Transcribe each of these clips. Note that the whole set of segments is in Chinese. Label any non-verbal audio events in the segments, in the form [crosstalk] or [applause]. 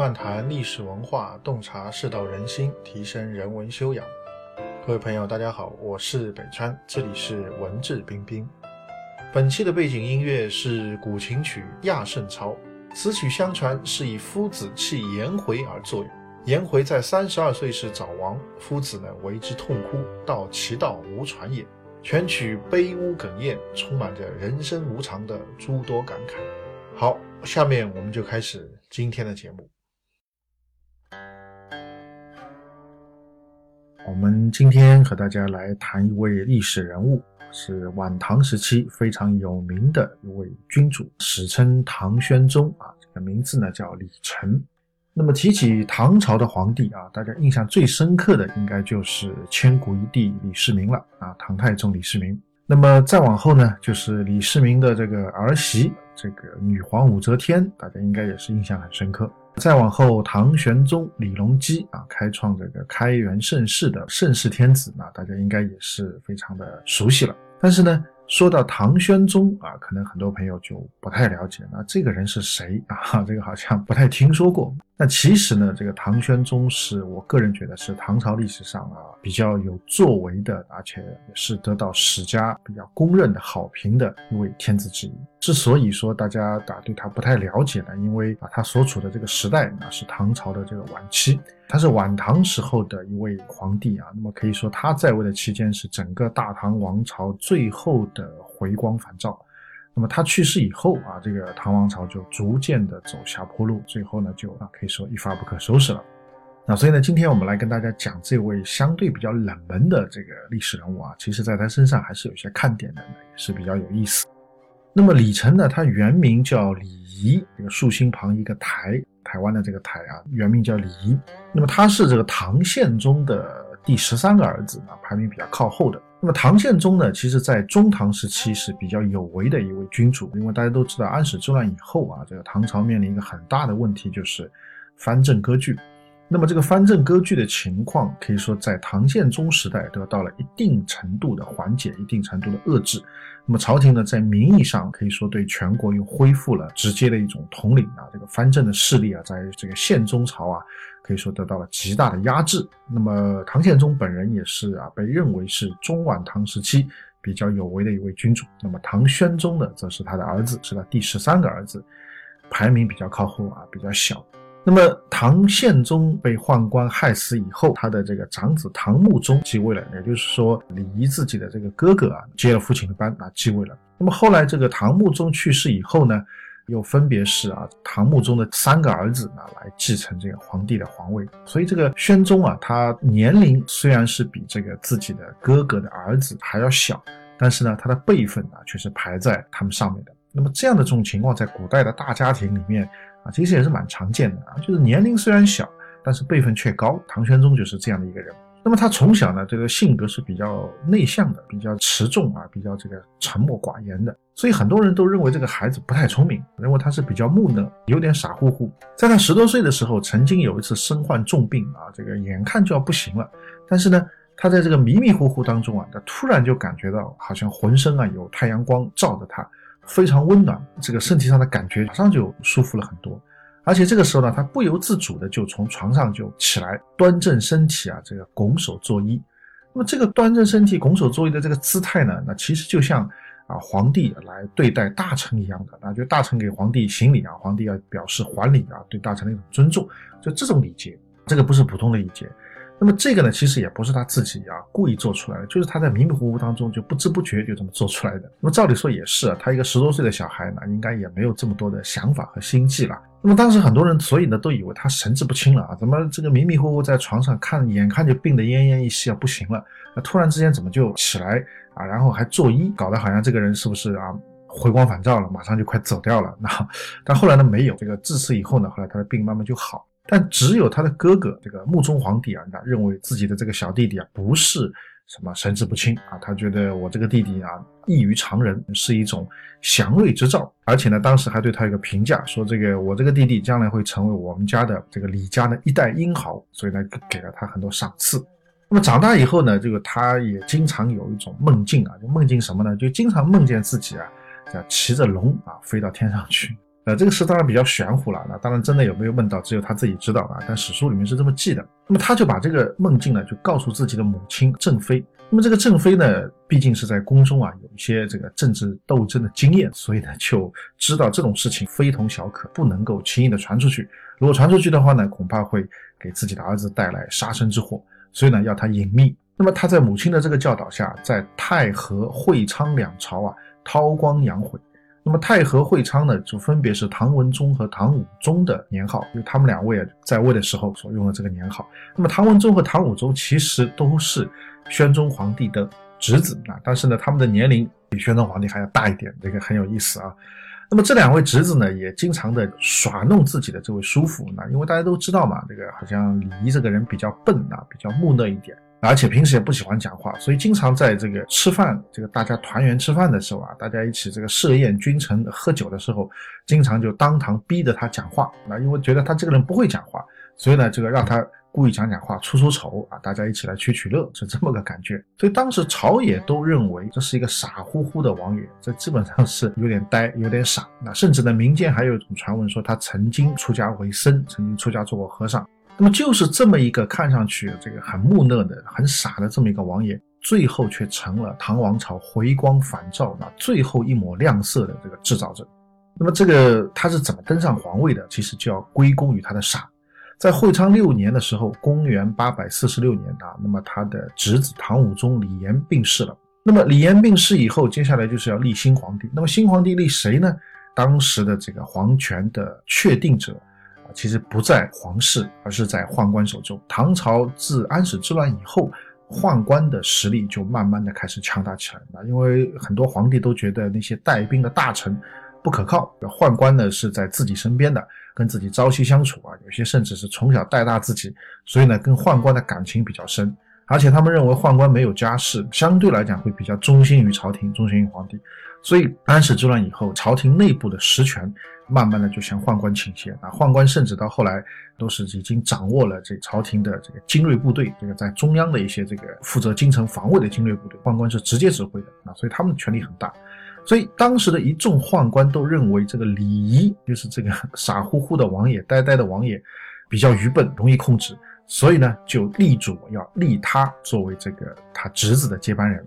漫谈历史文化，洞察世道人心，提升人文修养。各位朋友，大家好，我是北川，这里是文质彬彬。本期的背景音乐是古琴曲《亚圣操》，此曲相传是以夫子弃颜回而作用。颜回在三十二岁时早亡，夫子呢为之痛哭，道其道无传也。全曲悲呜哽咽，充满着人生无常的诸多感慨。好，下面我们就开始今天的节目。我们今天和大家来谈一位历史人物，是晚唐时期非常有名的一位君主，史称唐宣宗啊，这个名字呢叫李忱。那么提起唐朝的皇帝啊，大家印象最深刻的应该就是千古一帝李世民了啊，唐太宗李世民。那么再往后呢，就是李世民的这个儿媳，这个女皇武则天，大家应该也是印象很深刻。再往后，唐玄宗李隆基啊，开创这个开元盛世的盛世天子，那大家应该也是非常的熟悉了。但是呢，说到唐玄宗啊，可能很多朋友就不太了解，那这个人是谁啊？这个好像不太听说过。那其实呢，这个唐玄宗是我个人觉得是唐朝历史上啊比较有作为的，而且也是得到史家比较公认的好评的一位天子之一。之所以说大家啊对他不太了解呢，因为啊他所处的这个时代那是唐朝的这个晚期，他是晚唐时候的一位皇帝啊。那么可以说他在位的期间是整个大唐王朝最后的回光返照。那么他去世以后啊，这个唐王朝就逐渐的走下坡路，最后呢就啊可以说一发不可收拾了。那所以呢，今天我们来跟大家讲这位相对比较冷门的这个历史人物啊，其实在他身上还是有些看点的，也是比较有意思。那么李忱呢，他原名叫李仪，这个竖心旁一个台，台湾的这个台啊，原名叫李仪。那么他是这个唐宪宗的第十三个儿子啊，排名比较靠后的。那么唐宪宗呢，其实在中唐时期是比较有为的一位君主，因为大家都知道安史之乱以后啊，这个唐朝面临一个很大的问题，就是藩镇割据。那么这个藩镇割据的情况，可以说在唐宪宗时代得到了一定程度的缓解，一定程度的遏制。那么朝廷呢，在名义上可以说对全国又恢复了直接的一种统领啊，这个藩镇的势力啊，在这个宪宗朝啊。可以说得到了极大的压制。那么唐宪宗本人也是啊，被认为是中晚唐时期比较有为的一位君主。那么唐宣宗呢，则是他的儿子，是他第十三个儿子，排名比较靠后啊，比较小。那么唐宪宗被宦官害死以后，他的这个长子唐穆宗继位了，也就是说李仪自己的这个哥哥啊，接了父亲的班啊，继位了。那么后来这个唐穆宗去世以后呢？又分别是啊，唐穆宗的三个儿子呢来继承这个皇帝的皇位，所以这个宣宗啊，他年龄虽然是比这个自己的哥哥的儿子还要小，但是呢，他的辈分啊却是排在他们上面的。那么这样的这种情况，在古代的大家庭里面啊，其实也是蛮常见的啊，就是年龄虽然小，但是辈分却高。唐玄宗就是这样的一个人。那么他从小呢，这个性格是比较内向的，比较持重啊，比较这个沉默寡言的，所以很多人都认为这个孩子不太聪明，认为他是比较木讷，有点傻乎乎。在他十多岁的时候，曾经有一次身患重病啊，这个眼看就要不行了，但是呢，他在这个迷迷糊糊当中啊，他突然就感觉到好像浑身啊有太阳光照着他，非常温暖，这个身体上的感觉马上就舒服了很多。而且这个时候呢，他不由自主的就从床上就起来，端正身体啊，这个拱手作揖。那么这个端正身体、拱手作揖的这个姿态呢，那其实就像啊皇帝来对待大臣一样的，那就大臣给皇帝行礼啊，皇帝要表示还礼啊，对大臣的一种尊重，就这种礼节，这个不是普通的礼节。那么这个呢，其实也不是他自己啊故意做出来的，就是他在迷迷糊糊当中就不知不觉就这么做出来的。那么照理说也是啊，他一个十多岁的小孩呢，应该也没有这么多的想法和心计了。那么当时很多人，所以呢都以为他神志不清了啊，怎么这个迷迷糊糊在床上看，眼看就病得奄奄一息啊，不行了，那突然之间怎么就起来啊，然后还作揖，搞得好像这个人是不是啊回光返照了，马上就快走掉了？那 [laughs] 但后来呢没有，这个自此以后呢，后来他的病慢慢就好。但只有他的哥哥这个穆宗皇帝啊，他认为自己的这个小弟弟啊不是什么神志不清啊，他觉得我这个弟弟啊异于常人，是一种祥瑞之兆，而且呢，当时还对他有个评价，说这个我这个弟弟将来会成为我们家的这个李家的一代英豪，所以呢给了他很多赏赐。那么长大以后呢，这个他也经常有一种梦境啊，就梦境什么呢？就经常梦见自己啊，骑着龙啊飞到天上去。呃，这个事当然比较玄乎了，那当然真的有没有梦到，只有他自己知道啊。但史书里面是这么记的。那么他就把这个梦境呢，就告诉自己的母亲郑妃。那么这个郑妃呢，毕竟是在宫中啊，有一些这个政治斗争的经验，所以呢就知道这种事情非同小可，不能够轻易的传出去。如果传出去的话呢，恐怕会给自己的儿子带来杀身之祸，所以呢要他隐秘。那么他在母亲的这个教导下，在太和、会昌两朝啊，韬光养晦。那么太和、会昌呢，就分别是唐文宗和唐武宗的年号，因为他们两位啊在位的时候所用的这个年号。那么唐文宗和唐武宗其实都是。宣宗皇帝的侄子啊，但是呢，他们的年龄比宣宗皇帝还要大一点，这个很有意思啊。那么这两位侄子呢，也经常的耍弄自己的这位叔父，那因为大家都知道嘛，这个好像李仪这个人比较笨啊，比较木讷一点，而且平时也不喜欢讲话，所以经常在这个吃饭，这个大家团圆吃饭的时候啊，大家一起这个设宴君臣喝酒的时候，经常就当堂逼着他讲话，那因为觉得他这个人不会讲话，所以呢，这个让他。故意讲讲话出出丑啊，大家一起来取取乐，是这么个感觉。所以当时朝野都认为这是一个傻乎乎的王爷，这基本上是有点呆，有点傻。那甚至呢，民间还有一种传闻说他曾经出家为僧，曾经出家做过和尚。那么就是这么一个看上去这个很木讷的、很傻的这么一个王爷，最后却成了唐王朝回光返照那最后一抹亮色的这个制造者。那么这个他是怎么登上皇位的？其实就要归功于他的傻。在会昌六年的时候，公元八百四十六年啊，那么他的侄子唐武宗李炎病逝了。那么李炎病逝以后，接下来就是要立新皇帝。那么新皇帝立谁呢？当时的这个皇权的确定者，其实不在皇室，而是在宦官手中。唐朝自安史之乱以后，宦官的实力就慢慢的开始强大起来了，因为很多皇帝都觉得那些带兵的大臣不可靠，宦官呢是在自己身边的。跟自己朝夕相处啊，有些甚至是从小带大自己，所以呢，跟宦官的感情比较深。而且他们认为宦官没有家世，相对来讲会比较忠心于朝廷，忠心于皇帝。所以安史之乱以后，朝廷内部的实权慢慢的就向宦官倾斜啊。宦官甚至到后来都是已经掌握了这朝廷的这个精锐部队，这个在中央的一些这个负责京城防卫的精锐部队，宦官是直接指挥的啊，所以他们的权力很大。所以当时的一众宦官都认为这个李仪就是这个 [laughs] 傻乎乎的王爷、呆呆的王爷，比较愚笨，容易控制，所以呢就立主要立他作为这个他侄子的接班人，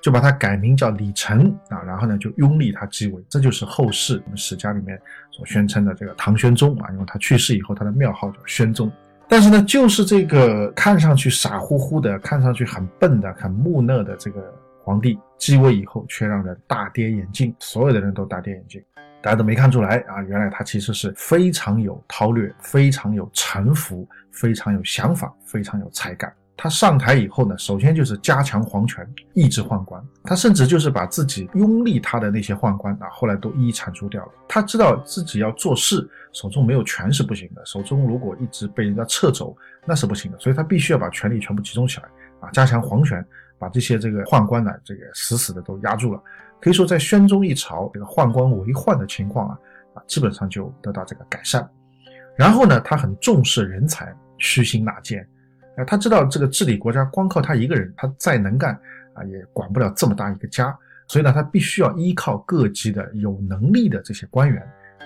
就把他改名叫李成啊，然后呢就拥立他继位，这就是后世我们史家里面所宣称的这个唐宣宗啊，因为他去世以后他的庙号叫宣宗。但是呢，就是这个看上去傻乎乎的、看上去很笨的、很木讷的这个。皇帝继位以后，却让人大跌眼镜，所有的人都大跌眼镜，大家都没看出来啊，原来他其实是非常有韬略、非常有城府、非常有想法、非常有才干。他上台以后呢，首先就是加强皇权，抑制宦官。他甚至就是把自己拥立他的那些宦官啊，后来都一一铲除掉了。他知道自己要做事，手中没有权是不行的，手中如果一直被人家撤走，那是不行的。所以他必须要把权力全部集中起来啊，加强皇权。把这些这个宦官呢，这个死死的都压住了。可以说，在宣宗一朝，这个宦官为患的情况啊，啊，基本上就得到这个改善。然后呢，他很重视人才，虚心纳谏。啊，他知道这个治理国家光靠他一个人，他再能干啊，也管不了这么大一个家。所以呢，他必须要依靠各级的有能力的这些官员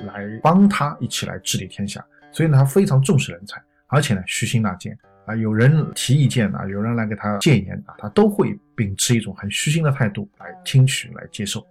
来帮他一起来治理天下。所以呢，他非常重视人才，而且呢，虚心纳谏。啊，有人提意见啊，有人来给他谏言啊，他都会秉持一种很虚心的态度来听取、来接受，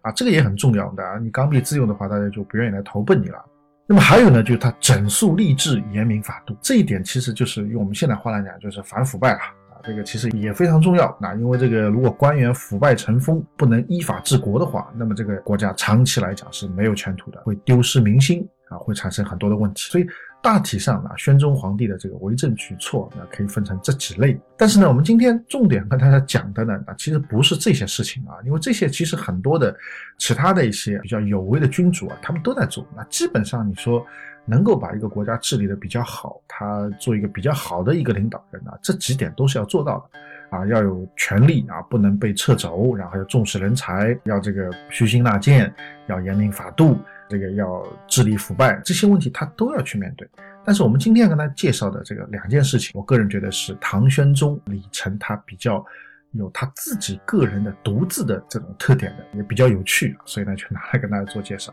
啊，这个也很重要的啊。你刚愎自用的话，大家就不愿意来投奔你了。那么还有呢，就是他整肃吏治、严明法度，这一点其实就是用我们现在话来讲，就是反腐败了啊。这个其实也非常重要。那因为这个，如果官员腐败成风，不能依法治国的话，那么这个国家长期来讲是没有前途的，会丢失民心啊，会产生很多的问题。所以。大体上啊，宣宗皇帝的这个为政举措，那可以分成这几类。但是呢，我们今天重点跟大家讲的呢，啊，其实不是这些事情啊，因为这些其实很多的其他的一些比较有为的君主啊，他们都在做。那基本上你说能够把一个国家治理的比较好，他做一个比较好的一个领导人啊，这几点都是要做到的啊，要有权力啊，不能被撤走，然后要重视人才，要这个虚心纳谏，要严明法度。这个要治理腐败这些问题，他都要去面对。但是我们今天要跟他介绍的这个两件事情，我个人觉得是唐玄宗李成他比较有他自己个人的独自的这种特点的，也比较有趣，所以呢，就拿来跟大家做介绍。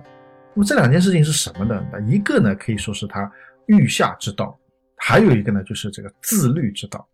那么这两件事情是什么呢？那一个呢可以说是他御下之道，还有一个呢就是这个自律之道。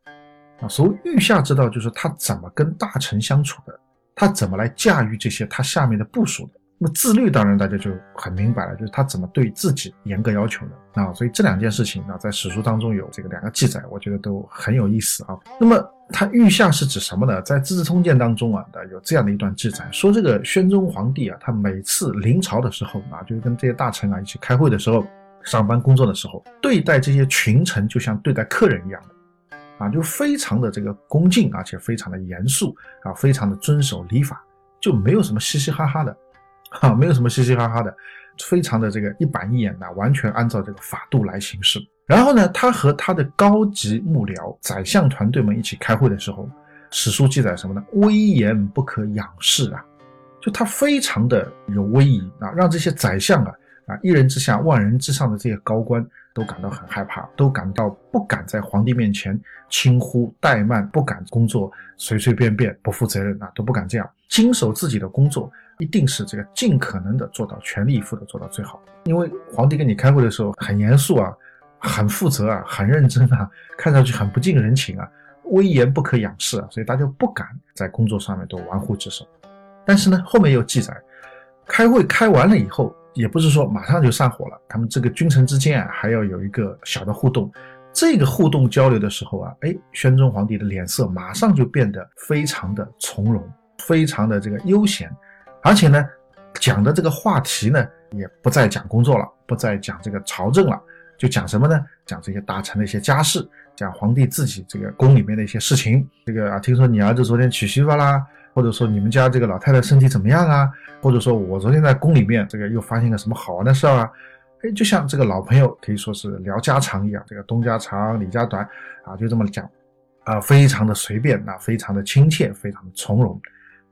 啊，所谓御下之道，就是他怎么跟大臣相处的，他怎么来驾驭这些他下面的部署的。那么自律当然大家就很明白了，就是他怎么对自己严格要求的啊。所以这两件事情啊，在史书当中有这个两个记载，我觉得都很有意思啊。那么他御下是指什么呢？在《资治通鉴》当中啊，有这样的一段记载，说这个宣宗皇帝啊，他每次临朝的时候啊，就是跟这些大臣啊一起开会的时候，上班工作的时候，对待这些群臣就像对待客人一样的啊，就非常的这个恭敬，而且非常的严肃啊，非常的遵守礼法，就没有什么嘻嘻哈哈的。哈，没有什么嘻嘻哈哈的，非常的这个一板一眼的，完全按照这个法度来行事。然后呢，他和他的高级幕僚、宰相团队们一起开会的时候，史书记载什么呢？威严不可仰视啊，就他非常的有威仪啊，让这些宰相啊啊一人之下万人之上的这些高官都感到很害怕，都感到不敢在皇帝面前轻忽怠慢，不敢工作随随便便不负责任啊，都不敢这样经手自己的工作。一定是这个尽可能的做到全力以赴的做到最好，因为皇帝跟你开会的时候很严肃啊，很负责啊，很认真啊，看上去很不近人情啊，威严不可仰视啊，所以大家不敢在工作上面都玩忽职守。但是呢，后面又记载，开会开完了以后，也不是说马上就散伙了，他们这个君臣之间啊，还要有一个小的互动。这个互动交流的时候啊，哎，宣宗皇帝的脸色马上就变得非常的从容，非常的这个悠闲。而且呢，讲的这个话题呢，也不再讲工作了，不再讲这个朝政了，就讲什么呢？讲这些大臣的一些家事，讲皇帝自己这个宫里面的一些事情。这个啊，听说你儿子昨天娶媳妇啦，或者说你们家这个老太太身体怎么样啊？或者说我昨天在宫里面这个又发现个什么好玩的事儿啊？哎，就像这个老朋友可以说是聊家常一样，这个东家长李家短啊，就这么讲，啊，非常的随便啊，非常的亲切，非常的从容。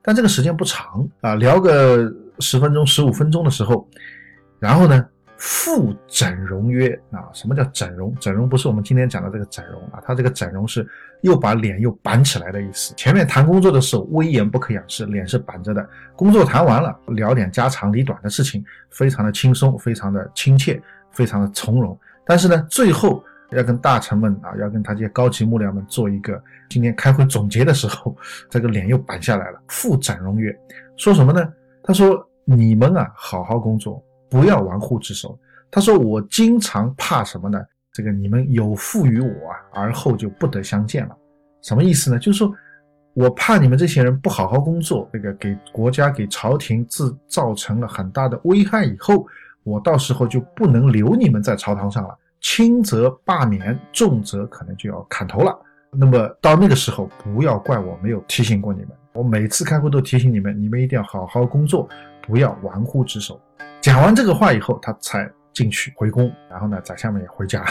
但这个时间不长啊，聊个十分钟、十五分钟的时候，然后呢，复整容曰啊，什么叫整容？整容不是我们今天讲的这个整容啊，他这个整容是又把脸又板起来的意思。前面谈工作的时候威严不可仰视，脸是板着的；工作谈完了，聊点家长里短的事情，非常的轻松，非常的亲切，非常的从容。但是呢，最后。要跟大臣们啊，要跟他这些高级幕僚们做一个今天开会总结的时候，这个脸又板下来了。[laughs] 复展荣曰：“说什么呢？他说你们啊，好好工作，不要玩忽职守。他说我经常怕什么呢？这个你们有负于我啊，而后就不得相见了。什么意思呢？就是说我怕你们这些人不好好工作，这个给国家给朝廷自造成了很大的危害，以后我到时候就不能留你们在朝堂上了。”轻则罢免，重则可能就要砍头了。那么到那个时候，不要怪我没有提醒过你们。我每次开会都提醒你们，你们一定要好好工作，不要玩忽职守。讲完这个话以后，他才进去回宫。然后呢，宰相们也回家。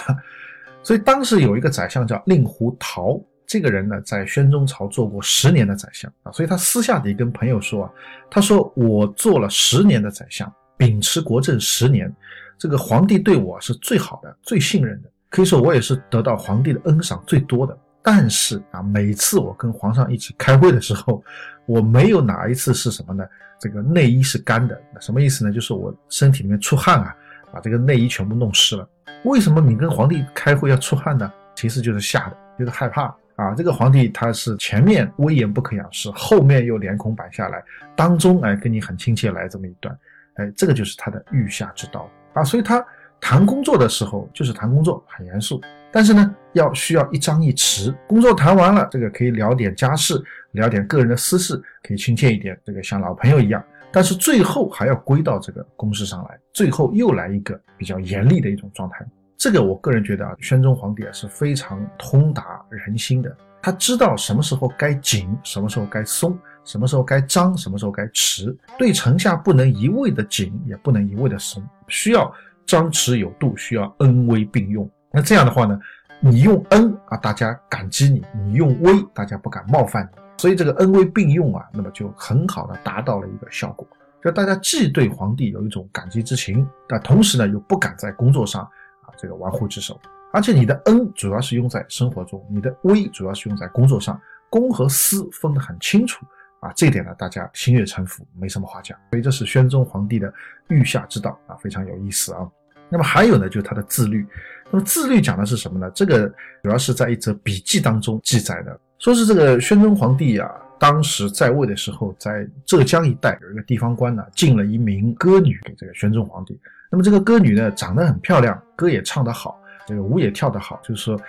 所以当时有一个宰相叫令狐桃，这个人呢，在宣宗朝做过十年的宰相啊。所以他私下里跟朋友说啊，他说我做了十年的宰相，秉持国政十年。这个皇帝对我是最好的、最信任的，可以说我也是得到皇帝的恩赏最多的。但是啊，每次我跟皇上一起开会的时候，我没有哪一次是什么呢？这个内衣是干的，什么意思呢？就是我身体里面出汗啊，把这个内衣全部弄湿了。为什么你跟皇帝开会要出汗呢？其实就是吓的，就是害怕啊。这个皇帝他是前面威严不可仰视，后面又脸孔板下来，当中哎跟你很亲切来这么一段，哎，这个就是他的御下之道。啊，所以他谈工作的时候就是谈工作，很严肃。但是呢，要需要一张一弛。工作谈完了，这个可以聊点家事，聊点个人的私事，可以亲切一点，这个像老朋友一样。但是最后还要归到这个公事上来，最后又来一个比较严厉的一种状态。这个我个人觉得啊，宣宗皇帝啊是非常通达人心的，他知道什么时候该紧，什么时候该松。什么时候该张，什么时候该弛，对臣下不能一味的紧，也不能一味的松，需要张弛有度，需要恩威并用。那这样的话呢，你用恩啊，大家感激你；你用威，大家不敢冒犯你。所以这个恩威并用啊，那么就很好的达到了一个效果，就大家既对皇帝有一种感激之情，但同时呢又不敢在工作上啊这个玩忽职守。而且你的恩主要是用在生活中，你的威主要是用在工作上，公和私分得很清楚。啊，这一点呢，大家心悦诚服，没什么话讲。所以这是宣宗皇帝的御下之道啊，非常有意思啊。那么还有呢，就是他的自律。那么自律讲的是什么呢？这个主要是在一则笔记当中记载的，说是这个宣宗皇帝啊，当时在位的时候，在浙江一带有一个地方官呢，进了一名歌女给这个宣宗皇帝。那么这个歌女呢，长得很漂亮，歌也唱得好，这个舞也跳得好，就是说。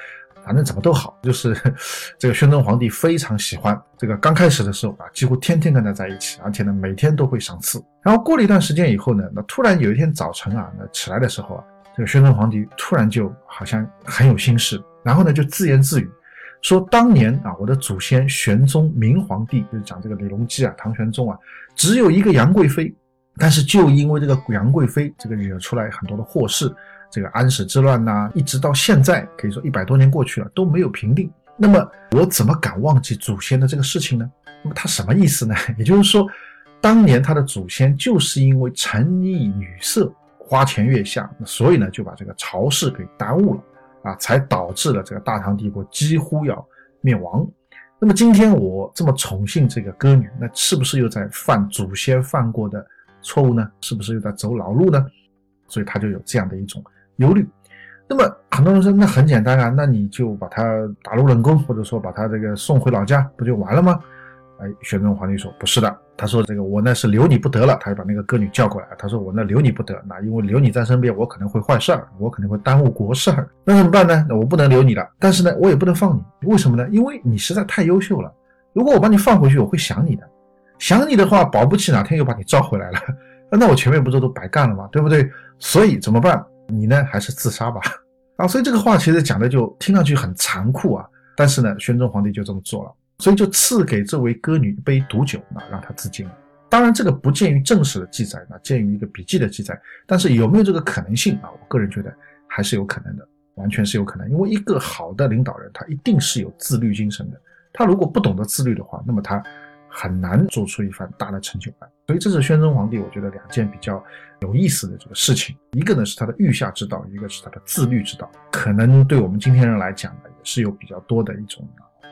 反正怎么都好，就是 [laughs] 这个宣宗皇帝非常喜欢。这个刚开始的时候啊，几乎天天跟他在一起，而且呢每天都会赏赐。然后过了一段时间以后呢，那突然有一天早晨啊，那起来的时候啊，这个宣宗皇帝突然就好像很有心事，然后呢就自言自语说：“当年啊，我的祖先玄宗明皇帝，就是讲这个李隆基啊，唐玄宗啊，只有一个杨贵妃，但是就因为这个杨贵妃，这个惹出来很多的祸事。”这个安史之乱呐，一直到现在，可以说一百多年过去了都没有平定。那么我怎么敢忘记祖先的这个事情呢？那么他什么意思呢？[laughs] 也就是说，当年他的祖先就是因为沉溺女色、花前月下，所以呢就把这个朝事给耽误了啊，才导致了这个大唐帝国几乎要灭亡。那么今天我这么宠幸这个歌女，那是不是又在犯祖先犯过的错误呢？是不是又在走老路呢？所以他就有这样的一种。忧虑，那么很多人说那很简单啊，那你就把他打入冷宫，或者说把他这个送回老家，不就完了吗？哎，玄宗皇帝说不是的，他说这个我呢是留你不得了，他就把那个歌女叫过来，他说我那留你不得，那因为留你在身边，我可能会坏事儿，我可能会耽误国事儿，那怎么办呢？那我不能留你了，但是呢，我也不能放你，为什么呢？因为你实在太优秀了，如果我把你放回去，我会想你的，想你的话，保不齐哪天又把你召回来了，[laughs] 那我前面不是都白干了吗？对不对？所以怎么办？你呢，还是自杀吧？啊，所以这个话其实讲的就听上去很残酷啊。但是呢，宣宗皇帝就这么做了，所以就赐给这位歌女一杯毒酒，啊，让她自尽。当然，这个不见于正史的记载，那见于一个笔记的记载。但是有没有这个可能性啊？我个人觉得还是有可能的，完全是有可能。因为一个好的领导人，他一定是有自律精神的。他如果不懂得自律的话，那么他。很难做出一番大的成就来，所以这是宣宗皇帝，我觉得两件比较有意思的这个事情，一个呢是他的御下之道，一个是他的自律之道，可能对我们今天人来讲呢，也是有比较多的一种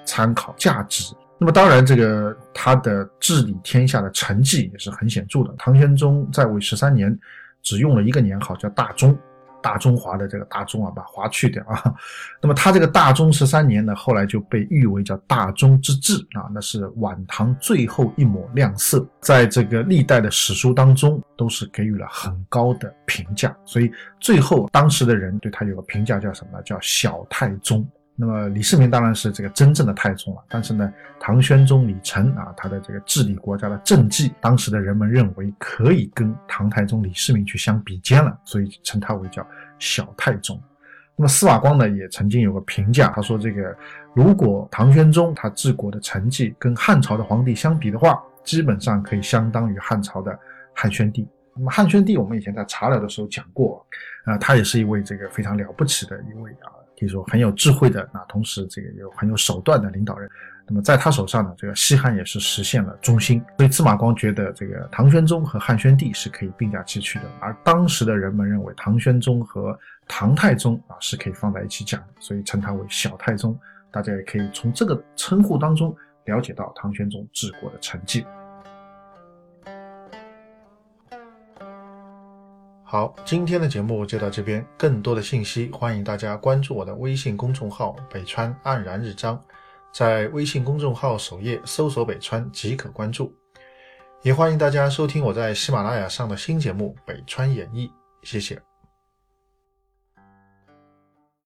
参考价值。那么当然，这个他的治理天下的成绩也是很显著的。唐玄宗在位十三年，只用了一个年号，叫大中。大中华的这个大中啊，把华去掉啊。[laughs] 那么他这个大中十三年呢，后来就被誉为叫大中之治啊，那是晚唐最后一抹亮色，在这个历代的史书当中都是给予了很高的评价。所以最后当时的人对他有个评价叫什么呢？叫小太宗。那么李世民当然是这个真正的太宗了，但是呢，唐宣宗李忱啊，他的这个治理国家的政绩，当时的人们认为可以跟唐太宗李世民去相比肩了，所以称他为叫小太宗。那么司马光呢，也曾经有个评价，他说这个如果唐玄宗他治国的成绩跟汉朝的皇帝相比的话，基本上可以相当于汉朝的汉宣帝。那么汉宣帝我们以前在茶聊的时候讲过，啊，他也是一位这个非常了不起的一位啊。可以说很有智慧的，那同时这个有很有手段的领导人。那么在他手上呢，这个西汉也是实现了中兴。所以司马光觉得这个唐玄宗和汉宣帝是可以并驾齐驱的，而当时的人们认为唐玄宗和唐太宗啊是可以放在一起讲，所以称他为小太宗。大家也可以从这个称呼当中了解到唐玄宗治国的成绩。好，今天的节目就到这边。更多的信息，欢迎大家关注我的微信公众号“北川黯然日章”，在微信公众号首页搜索“北川”即可关注。也欢迎大家收听我在喜马拉雅上的新节目《北川演义》，谢谢。